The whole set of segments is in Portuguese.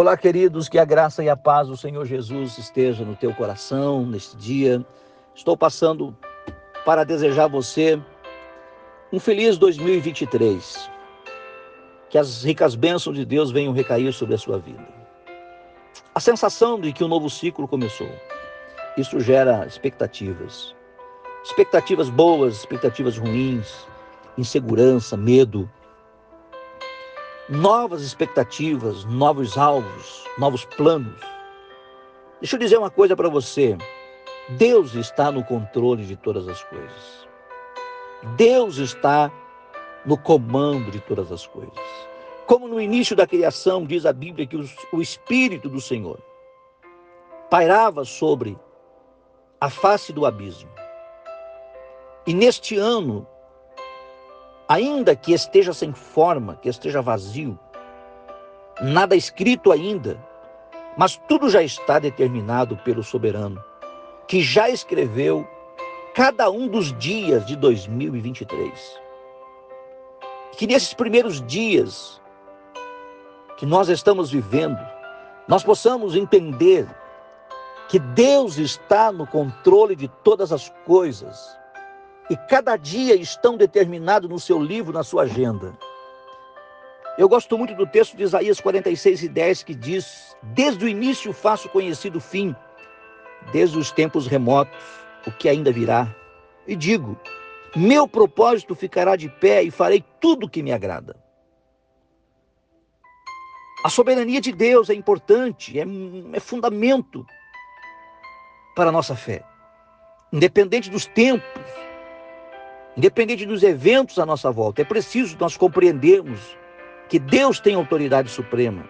Olá, queridos, que a graça e a paz do Senhor Jesus esteja no teu coração neste dia. Estou passando para desejar a você um feliz 2023. Que as ricas bênçãos de Deus venham recair sobre a sua vida. A sensação de que um novo ciclo começou. Isso gera expectativas. Expectativas boas, expectativas ruins, insegurança, medo novas expectativas, novos alvos, novos planos. Deixa eu dizer uma coisa para você. Deus está no controle de todas as coisas. Deus está no comando de todas as coisas. Como no início da criação, diz a Bíblia que o Espírito do Senhor pairava sobre a face do abismo. E neste ano, ainda que esteja sem forma, que esteja vazio, nada escrito ainda, mas tudo já está determinado pelo soberano, que já escreveu cada um dos dias de 2023. Que nesses primeiros dias que nós estamos vivendo, nós possamos entender que Deus está no controle de todas as coisas e cada dia estão determinados no seu livro, na sua agenda. Eu gosto muito do texto de Isaías 46 e 10 que diz: Desde o início faço conhecido o fim, desde os tempos remotos, o que ainda virá. E digo: Meu propósito ficará de pé e farei tudo o que me agrada. A soberania de Deus é importante, é, é fundamento para a nossa fé. Independente dos tempos, Independente dos eventos à nossa volta, é preciso nós compreendermos que Deus tem autoridade suprema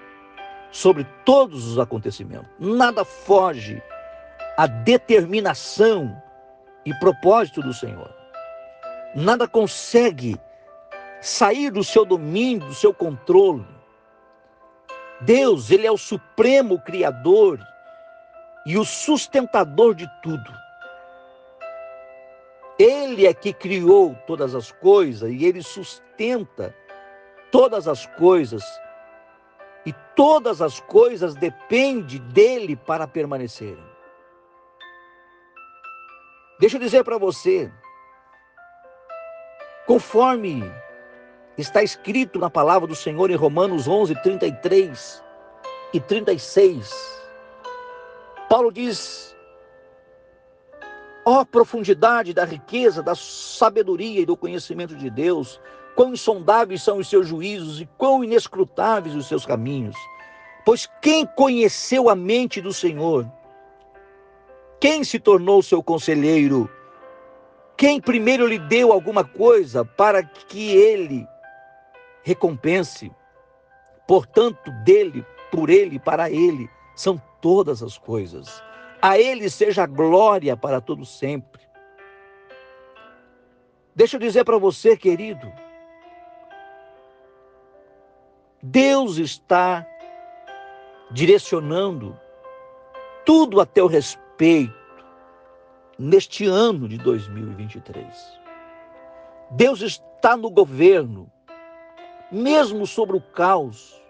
sobre todos os acontecimentos. Nada foge à determinação e propósito do Senhor. Nada consegue sair do seu domínio, do seu controle. Deus, ele é o supremo criador e o sustentador de tudo. Ele é que criou todas as coisas e ele sustenta todas as coisas. E todas as coisas dependem dele para permanecerem. Deixa eu dizer para você, conforme está escrito na palavra do Senhor em Romanos 11, 33 e 36, Paulo diz Ó oh, profundidade da riqueza, da sabedoria e do conhecimento de Deus, quão insondáveis são os seus juízos e quão inescrutáveis os seus caminhos. Pois quem conheceu a mente do Senhor? Quem se tornou seu conselheiro? Quem primeiro lhe deu alguma coisa para que ele recompense? Portanto, dele, por ele, para ele, são todas as coisas. A Ele seja glória para todo sempre. Deixa eu dizer para você, querido, Deus está direcionando tudo a teu respeito neste ano de 2023. Deus está no governo, mesmo sobre o caos,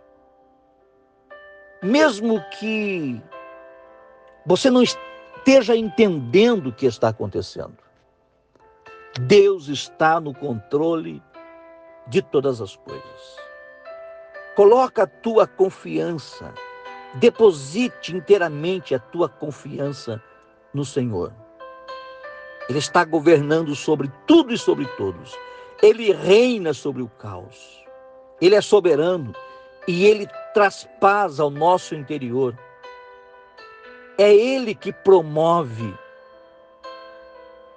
mesmo que você não esteja entendendo o que está acontecendo. Deus está no controle de todas as coisas. Coloca a tua confiança, deposite inteiramente a tua confiança no Senhor. Ele está governando sobre tudo e sobre todos. Ele reina sobre o caos. Ele é soberano e ele traz paz ao nosso interior. É Ele que promove.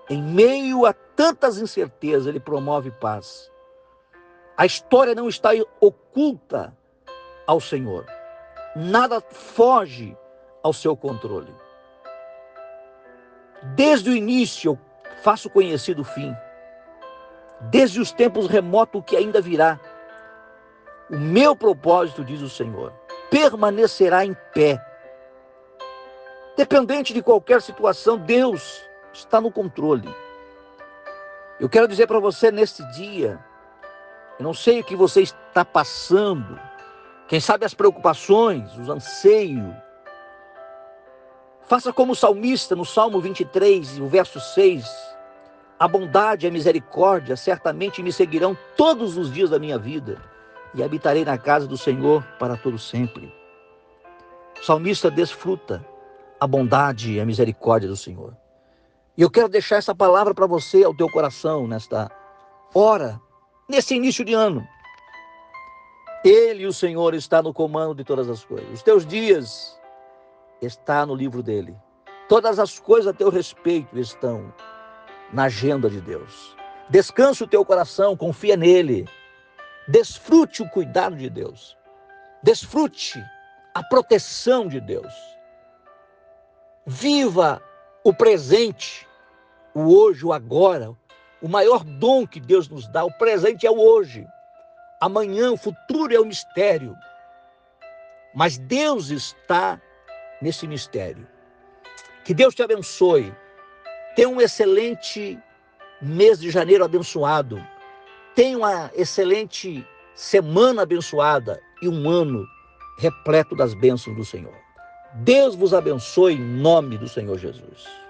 Em meio a tantas incertezas, Ele promove paz. A história não está oculta ao Senhor. Nada foge ao seu controle. Desde o início eu faço conhecido o fim. Desde os tempos remotos o que ainda virá. O meu propósito, diz o Senhor, permanecerá em pé Dependente de qualquer situação, Deus está no controle. Eu quero dizer para você neste dia, eu não sei o que você está passando, Quem sabe as preocupações, os anseios. Faça como o salmista no Salmo 23, o verso 6. A bondade e a misericórdia certamente me seguirão todos os dias da minha vida e habitarei na casa do Senhor para todo sempre. O salmista desfruta a bondade e a misericórdia do Senhor. E eu quero deixar essa palavra para você, ao teu coração, nesta hora, nesse início de ano. Ele, o Senhor, está no comando de todas as coisas. Os teus dias estão no livro dele. Todas as coisas a teu respeito estão na agenda de Deus. Descansa o teu coração, confia nele. Desfrute o cuidado de Deus. Desfrute a proteção de Deus. Viva o presente, o hoje, o agora. O maior dom que Deus nos dá, o presente é o hoje. Amanhã, o futuro é o mistério. Mas Deus está nesse mistério. Que Deus te abençoe. Tenha um excelente mês de janeiro abençoado. Tenha uma excelente semana abençoada e um ano repleto das bênçãos do Senhor. Deus vos abençoe em nome do Senhor Jesus.